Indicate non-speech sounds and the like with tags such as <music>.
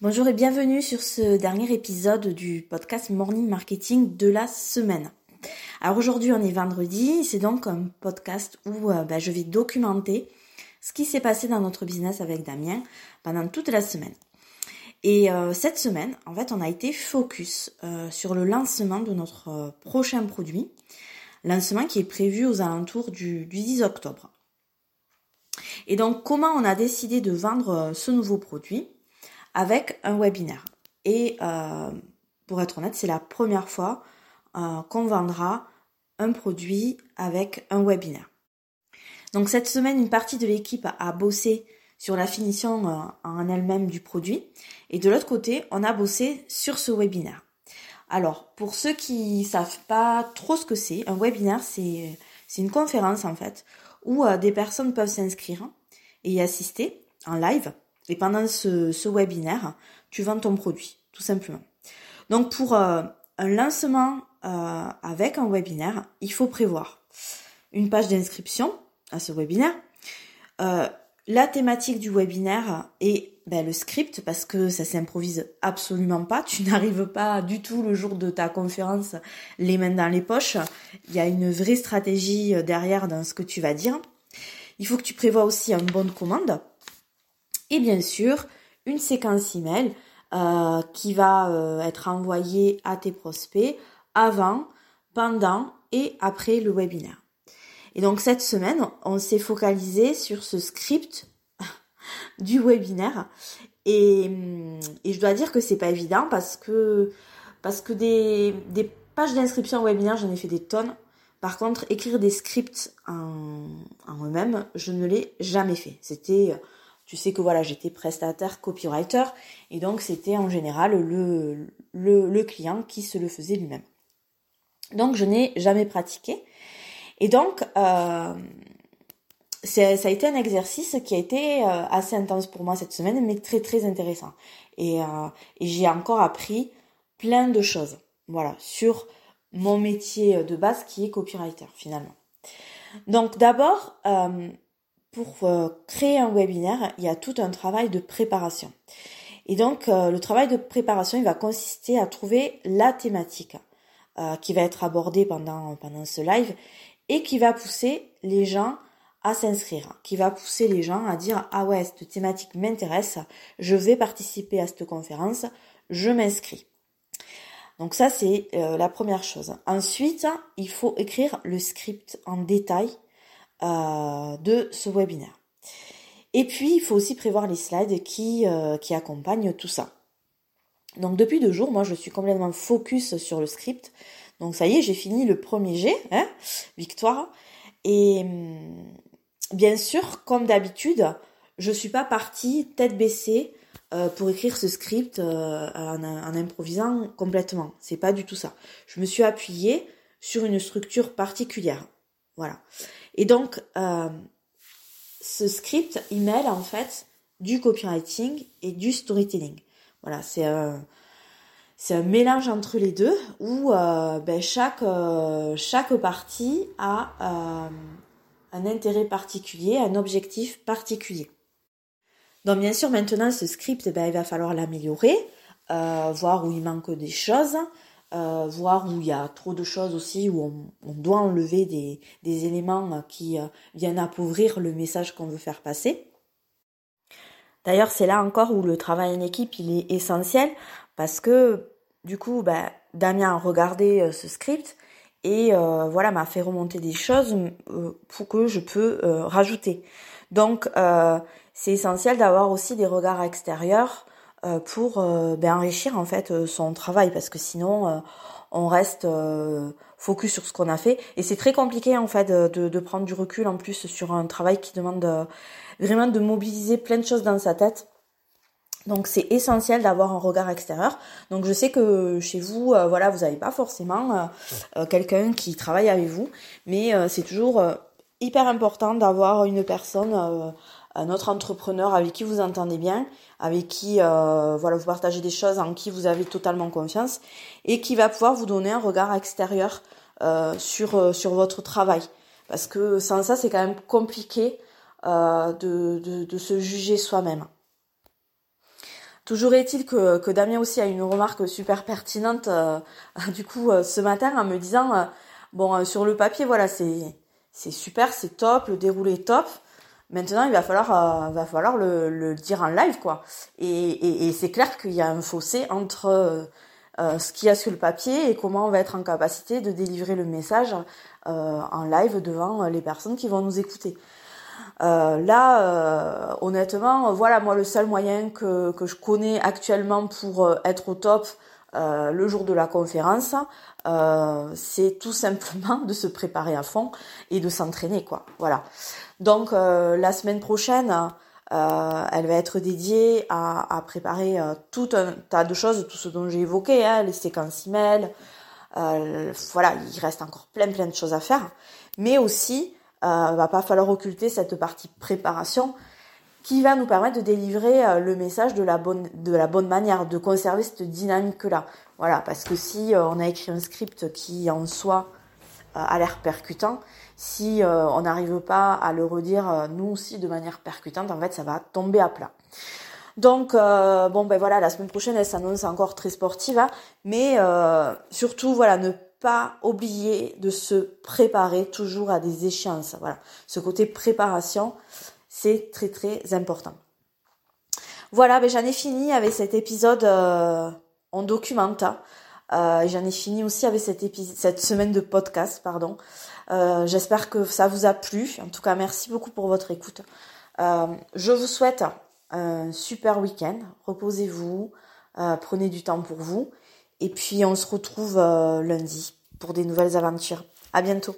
Bonjour et bienvenue sur ce dernier épisode du podcast Morning Marketing de la semaine. Alors aujourd'hui on est vendredi, c'est donc un podcast où euh, bah, je vais documenter ce qui s'est passé dans notre business avec Damien pendant toute la semaine. Et euh, cette semaine, en fait, on a été focus euh, sur le lancement de notre prochain produit, lancement qui est prévu aux alentours du 10 octobre. Et donc comment on a décidé de vendre ce nouveau produit? Avec un webinaire. Et euh, pour être honnête, c'est la première fois euh, qu'on vendra un produit avec un webinaire. Donc cette semaine, une partie de l'équipe a bossé sur la finition euh, en elle-même du produit. Et de l'autre côté, on a bossé sur ce webinaire. Alors, pour ceux qui savent pas trop ce que c'est, un webinaire, c'est une conférence en fait, où des personnes peuvent s'inscrire et y assister en live et pendant ce, webinaire, tu vends ton produit, tout simplement. Donc pour euh, un lancement euh, avec un webinaire, il faut prévoir une page d'inscription à ce webinaire, euh, la thématique du webinaire et ben, le script parce que ça s'improvise absolument pas. Tu <laughs> n'arrives pas du tout le jour de ta conférence les mains dans les poches. Il y a une vraie stratégie derrière dans ce que tu vas dire. Il faut que tu prévois aussi un bon de commande et bien sûr une séquence email euh, qui va euh, être envoyée à tes prospects avant, pendant et après le webinaire. Et donc cette semaine, on s'est focalisé sur ce script <laughs> du webinaire et, et, je dois dire que c'est pas évident parce que parce que des, des pages d'inscription au webinaire, j'en ai fait des tonnes. Par contre, écrire des scripts en, en eux-mêmes, je ne l'ai jamais fait. C'était tu sais que voilà, j'étais prestataire copywriter et donc c'était en général le, le, client qui se le faisait lui-même. Donc je n'ai jamais pratiqué. Et donc euh, ça a été un exercice qui a été euh, assez intense pour moi cette semaine, mais très très intéressant. Et, euh, et j'ai encore appris plein de choses, voilà, sur mon métier de base qui est copywriter finalement. Donc d'abord, euh, pour euh, créer un webinaire, il y a tout un travail de préparation. Et donc, euh, le travail de préparation, il va consister à trouver la thématique euh, qui va être abordée pendant, pendant ce live et qui va pousser les gens à s'inscrire, qui va pousser les gens à dire ah ouais cette thématique m'intéresse, je vais participer à cette conférence, je m'inscris. Donc ça c'est la première chose. Ensuite, il faut écrire le script en détail euh, de ce webinaire. Et puis, il faut aussi prévoir les slides qui, euh, qui accompagnent tout ça. Donc depuis deux jours, moi je suis complètement focus sur le script. Donc ça y est, j'ai fini le premier G, hein, victoire. Et hum, bien sûr, comme d'habitude, je suis pas partie tête baissée euh, pour écrire ce script en, en, improvisant complètement. C'est pas du tout ça. Je me suis appuyée sur une structure particulière. Voilà. Et donc, euh, ce script, mêle en fait du copywriting et du storytelling. Voilà, c'est un, c'est un mélange entre les deux où euh, ben, chaque, euh, chaque partie a un intérêt particulier, un objectif particulier. Donc bien sûr, maintenant, ce script, ben, il va falloir l'améliorer, voir où il manque des choses, euh, voir où il y a trop de choses aussi, où on, doit enlever des, des éléments qui euh, viennent appauvrir le message qu'on veut faire passer. D'ailleurs, c'est là encore où le travail en équipe, il est essentiel, parce que du coup, bah, Damien a regardé euh, ce script et voilà m'a fait remonter des choses pour que je peux rajouter. Donc, c'est essentiel d'avoir aussi des regards extérieurs euh, pour euh, ben, enrichir en fait euh, son travail parce que sinon on reste focus sur ce qu'on a fait et c'est très compliqué en fait de, de, prendre du recul en plus sur un travail qui demande vraiment de mobiliser plein de choses dans sa tête. Donc c'est essentiel d'avoir un regard extérieur. Donc je sais que chez vous, voilà, vous n'avez pas forcément quelqu'un qui travaille avec vous, mais c'est toujours hyper important d'avoir une personne un autre entrepreneur avec qui vous entendez bien, avec qui euh, voilà vous partagez des choses en qui vous avez totalement confiance et qui va pouvoir vous donner un regard extérieur euh, sur euh, sur votre travail. Parce que sans ça, c'est quand même compliqué de se juger soi-même. Toujours est-il que, que Damien aussi a une remarque super pertinente <laughs> du coup ce matin en me disant bon sur le papier voilà c'est c'est super, c'est top, le déroulé est top. Maintenant, il va falloir, va falloir le, le, dire en live, quoi. Et, et, et c'est clair qu'il y a un fossé entre euh, ce qu'il y a sur le papier et comment on va être en capacité de délivrer le message euh, en live devant les personnes qui vont nous écouter. Euh, là, honnêtement, voilà, moi le seul moyen que, que je connais actuellement pour être au top le jour de la conférence, c'est tout simplement de se préparer à fond et de s'entraîner, quoi. Voilà. Donc la semaine prochaine, euh, elle va être dédiée à, préparer euh, tout un tas de choses, tout ce dont j'ai évoqué, hein, les séquences email. Euh, voilà, il reste encore plein plein de choses à faire. Mais aussi, euh, va pas falloir occulter cette partie préparation qui va nous permettre de délivrer euh, le message de la bonne de la bonne manière, de conserver cette dynamique là. Voilà, parce que si on a écrit un script qui en soi a l'air percutant, si euh, on n'arrive pas à le redire euh, nous aussi de manière percutante, en fait, ça va tomber à plat. Donc euh, bon ben voilà, la semaine prochaine elle s'annonce encore très sportive, hein, mais surtout voilà ne pas oublier de se préparer toujours à des échéances. Voilà, ce côté préparation, c'est très très important. Voilà, ben j'en ai fini avec cet épisode en documenta. j'en ai fini aussi avec cet cette semaine de podcast, pardon. Euh, j'espère que ça vous a plu. En tout cas, merci beaucoup pour votre écoute. Euh, je vous souhaite un super week-end. Reposez-vous, euh, prenez du temps pour vous. Et puis, on se retrouve lundi pour des nouvelles aventures. À bientôt.